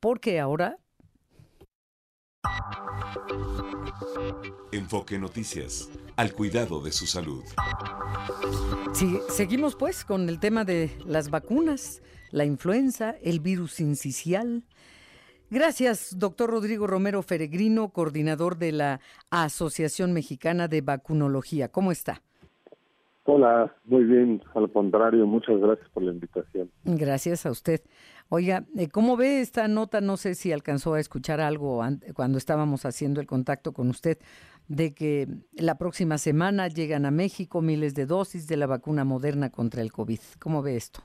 porque ahora... Enfoque Noticias, al cuidado de su salud. Sí, seguimos pues con el tema de las vacunas, la influenza, el virus incisial. Gracias, doctor Rodrigo Romero Feregrino, coordinador de la Asociación Mexicana de Vacunología. ¿Cómo está? Hola, muy bien, al contrario, muchas gracias por la invitación. Gracias a usted. Oiga, eh, ¿cómo ve esta nota? No sé si alcanzó a escuchar algo cuando estábamos haciendo el contacto con usted, de que la próxima semana llegan a México miles de dosis de la vacuna moderna contra el COVID. ¿Cómo ve esto?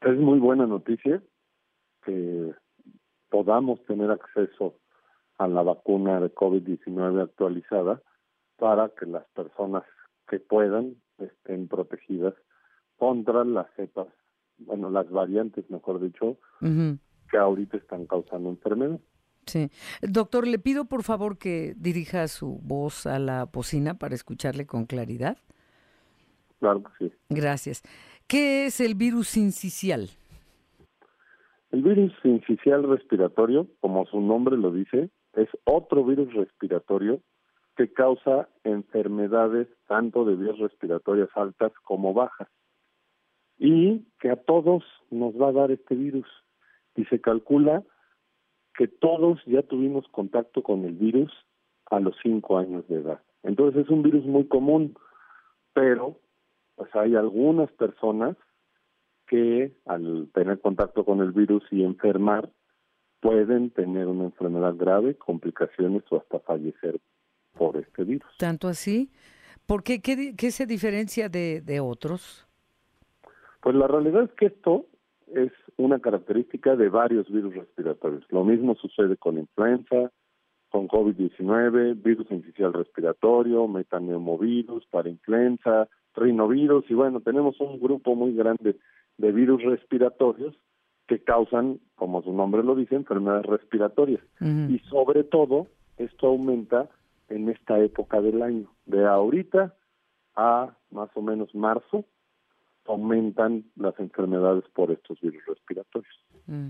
Es muy buena noticia que podamos tener acceso a la vacuna de COVID-19 actualizada para que las personas que puedan estén protegidas contra las cepas, bueno, las variantes, mejor dicho, que ahorita están causando enfermedad. Sí. Doctor, le pido por favor que dirija su voz a la bocina para escucharle con claridad. Claro que sí. Gracias. ¿Qué es el virus incisial? El virus incisial respiratorio, como su nombre lo dice, es otro virus respiratorio que causa enfermedades tanto de vías respiratorias altas como bajas. Y que a todos nos va a dar este virus. Y se calcula que todos ya tuvimos contacto con el virus a los cinco años de edad. Entonces es un virus muy común, pero pues hay algunas personas que al tener contacto con el virus y enfermar pueden tener una enfermedad grave, complicaciones o hasta fallecer por este virus. ¿Tanto así? ¿Por qué? ¿Qué, se diferencia de, de otros? Pues la realidad es que esto es una característica de varios virus respiratorios. Lo mismo sucede con influenza, con COVID-19, virus inicial respiratorio, metaneumovirus, parainfluenza, rinovirus y bueno, tenemos un grupo muy grande de virus respiratorios que causan, como su nombre lo dice, enfermedades respiratorias. Y sobre todo, esto aumenta en esta época del año. De ahorita a más o menos marzo, aumentan las enfermedades por estos virus respiratorios. Mm.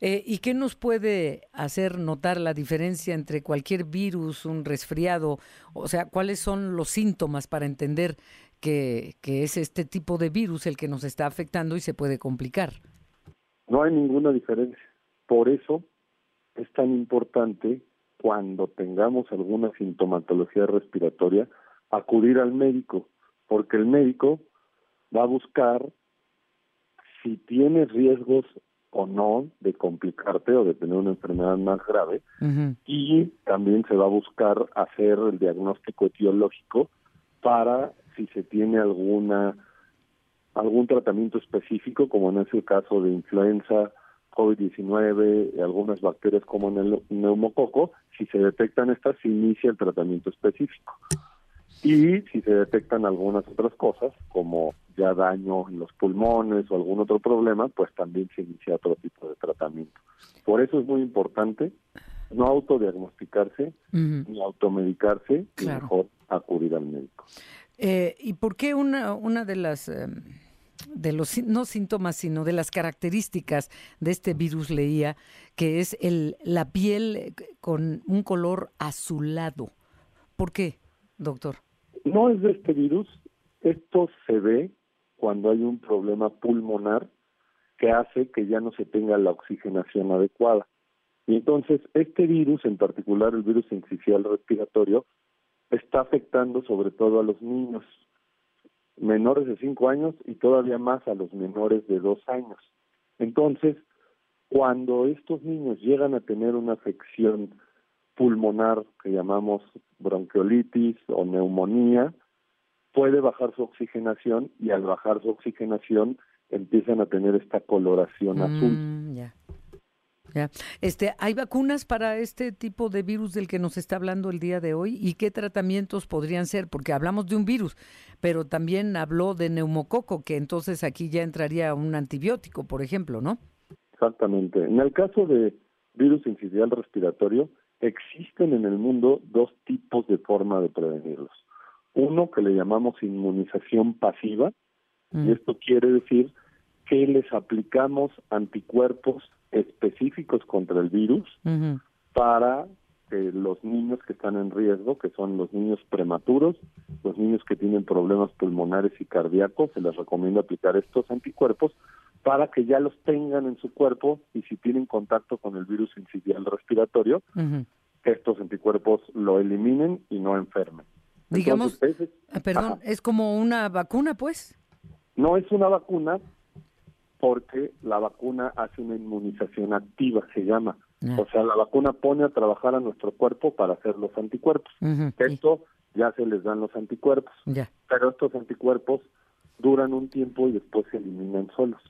Eh, ¿Y qué nos puede hacer notar la diferencia entre cualquier virus, un resfriado? O sea, ¿cuáles son los síntomas para entender que, que es este tipo de virus el que nos está afectando y se puede complicar? No hay ninguna diferencia. Por eso es tan importante cuando tengamos alguna sintomatología respiratoria acudir al médico, porque el médico va a buscar si tienes riesgos o no de complicarte o de tener una enfermedad más grave y también se va a buscar hacer el diagnóstico etiológico para si se tiene alguna algún tratamiento específico como en ese caso de influenza, COVID-19, algunas bacterias como en el neumococo, si se detectan estas se inicia el tratamiento específico. Y si se detectan algunas otras cosas, como ya daño en los pulmones o algún otro problema, pues también se inicia otro tipo de tratamiento. Por eso es muy importante no autodiagnosticarse ni automedicarse, y mejor acudir al médico. Eh, ¿Y por qué una, una de las... Em, de los no síntomas, sino de las características de este virus leía que es el la piel con un color azulado. ¿Por qué, doctor? No es de este virus. Esto se ve cuando hay un problema pulmonar que hace que ya no se tenga la oxigenación adecuada. Y entonces este virus, en particular el virus incisional respiratorio, está afectando sobre todo a los niños menores de 5 años y todavía más a los menores de 2 años. Entonces, cuando estos niños llegan a tener una afección pulmonar que llamamos bronquiolitis o neumonía, puede bajar su oxigenación y al bajar su oxigenación empiezan a tener esta coloración azul. Mm, ya. Este, ¿Hay vacunas para este tipo de virus del que nos está hablando el día de hoy? ¿Y qué tratamientos podrían ser? Porque hablamos de un virus, pero también habló de neumococo, que entonces aquí ya entraría un antibiótico, por ejemplo, ¿no? Exactamente. En el caso de virus incisional respiratorio, existen en el mundo dos tipos de forma de prevenirlos. Uno que le llamamos inmunización pasiva, y mm. esto quiere decir que les aplicamos anticuerpos específicos contra el virus para los niños que están en riesgo, que son los niños prematuros, los niños que tienen problemas pulmonares y cardíacos, se les recomienda aplicar estos anticuerpos para que ya los tengan en su cuerpo y si tienen contacto con el virus incidial respiratorio, estos anticuerpos lo eliminen y no enfermen. Digamos, ah, perdón, es como una vacuna, pues. No es una vacuna porque la vacuna hace una inmunización activa, se llama. O sea, la vacuna pone a trabajar a nuestro cuerpo para hacer los anticuerpos. Esto ya se les dan los anticuerpos. Pero estos anticuerpos duran un tiempo y después se eliminan solos.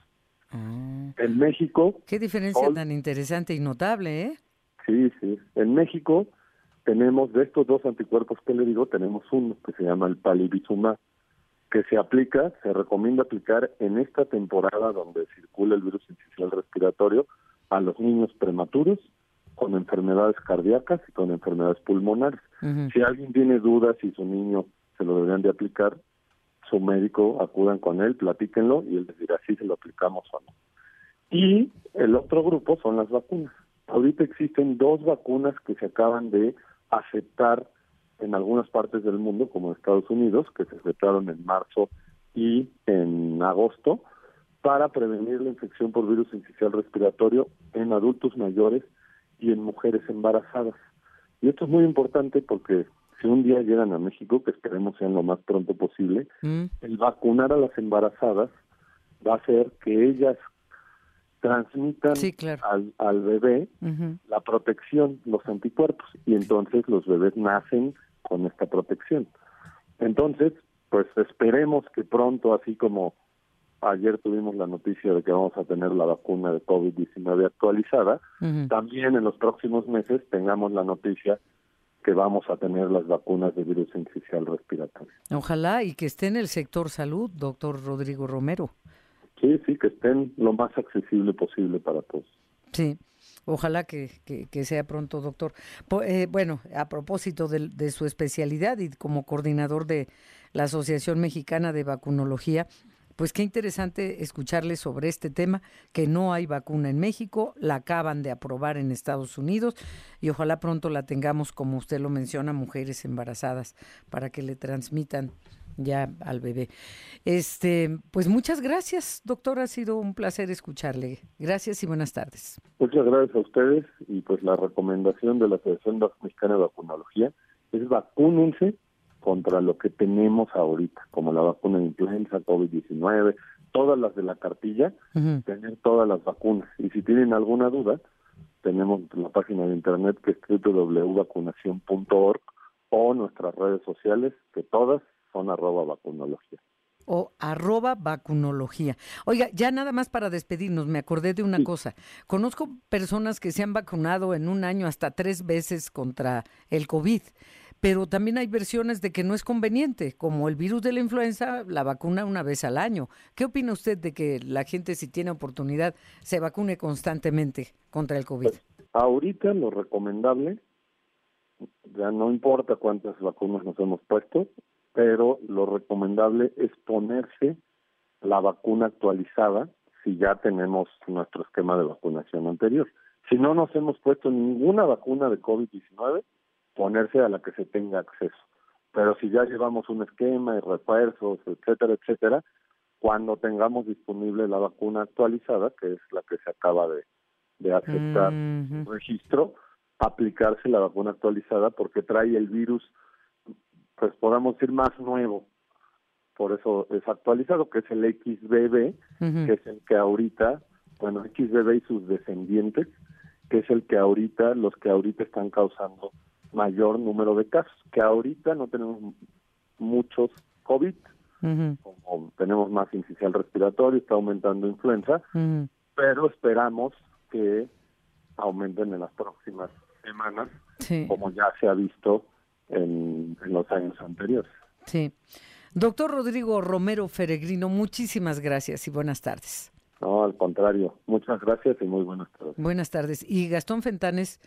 Ah. En México... Qué diferencia tan interesante y notable, ¿eh? Sí, sí. En México tenemos, de estos dos anticuerpos que le digo, tenemos uno que se llama el palivizumab, que se aplica, se recomienda aplicar en esta temporada donde circula el virus incisional respiratorio, a los niños prematuros con enfermedades cardíacas y con enfermedades pulmonares. Si alguien tiene dudas si su niño se lo deberían de aplicar, su médico acudan con él, platíquenlo y él les dirá si se lo aplicamos o no. Y el otro grupo son las vacunas. Ahorita existen dos vacunas que se acaban de aceptar en algunas partes del mundo, como en Estados Unidos, que se aceptaron en marzo y en agosto, para prevenir la infección por virus incisional respiratorio en adultos mayores y en mujeres embarazadas. Y esto es muy importante porque si un día llegan a México, que esperemos sean lo más pronto posible, mm. el vacunar a las embarazadas va a hacer que ellas transmitan al, al, bebé la protección, los anticuerpos, y entonces los bebés nacen con esta protección. Entonces, pues esperemos que pronto, así como Ayer tuvimos la noticia de que vamos a tener la vacuna de COVID-19 actualizada. También en los próximos meses tengamos la noticia que vamos a tener las vacunas de virus incisional respiratorio. Ojalá y que esté en el sector salud, doctor Rodrigo Romero. Sí, sí, que estén lo más accesible posible para todos. Sí. Ojalá que, que, sea pronto, doctor. Eh, bueno, a propósito de, su especialidad y como coordinador de la Asociación Mexicana de Vacunología, pues qué interesante escucharles sobre este tema, que no hay vacuna en México, la acaban de aprobar en Estados Unidos y ojalá pronto la tengamos, como usted lo menciona, mujeres embarazadas, para que le transmitan ya al bebé. Este, pues muchas gracias, doctor, ha sido un placer escucharle. Gracias y buenas tardes. Muchas gracias a ustedes y pues la recomendación de la Asociación Mexicana de Vacunología es vacúnense contra lo que tenemos ahorita, como la vacuna de influenza, COVID-19, todas las de la cartilla, tener todas las vacunas. Y si tienen alguna duda, tenemos la página de internet que es www.vacunación.org o nuestras redes sociales, que todas son arroba vacunología. O arroba vacunología. Oiga, ya nada más para despedirnos, me acordé de una cosa. Conozco personas que se han vacunado en un año hasta tres veces contra el COVID pero también hay versiones de que no es conveniente, como el virus de la influenza, la vacuna una vez al año. ¿Qué opina usted de que la gente, si tiene oportunidad, se vacune constantemente contra el COVID? Pues, ahorita lo recomendable, ya no importa cuántas vacunas nos hemos puesto, pero lo recomendable es ponerse la vacuna actualizada si ya tenemos nuestro esquema de vacunación anterior. Si no nos hemos puesto ninguna vacuna de COVID-19, ponerse a la que se tenga acceso. Pero si ya llevamos un esquema y refuerzos, etcétera, etcétera, cuando tengamos disponible la vacuna actualizada, que es la que se acaba de, de aceptar registro, aplicarse la vacuna actualizada porque trae el virus, pues podamos decir, más nuevo. Por eso es actualizado, que es el XBB, que es el que ahorita, bueno, XBB y sus descendientes, que es el que ahorita, los que ahorita están causando mayor número de casos, que ahorita no tenemos muchos COVID, como tenemos más incisional respiratorio, está aumentando influenza, pero esperamos que aumenten en las próximas semanas, como ya se ha visto en, en los años anteriores. Sí. Doctor Rodrigo Romero Feregrino, muchísimas gracias y buenas tardes. No, al contrario, muchas gracias y muy buenas tardes. Buenas tardes. Y Gastón Fentanes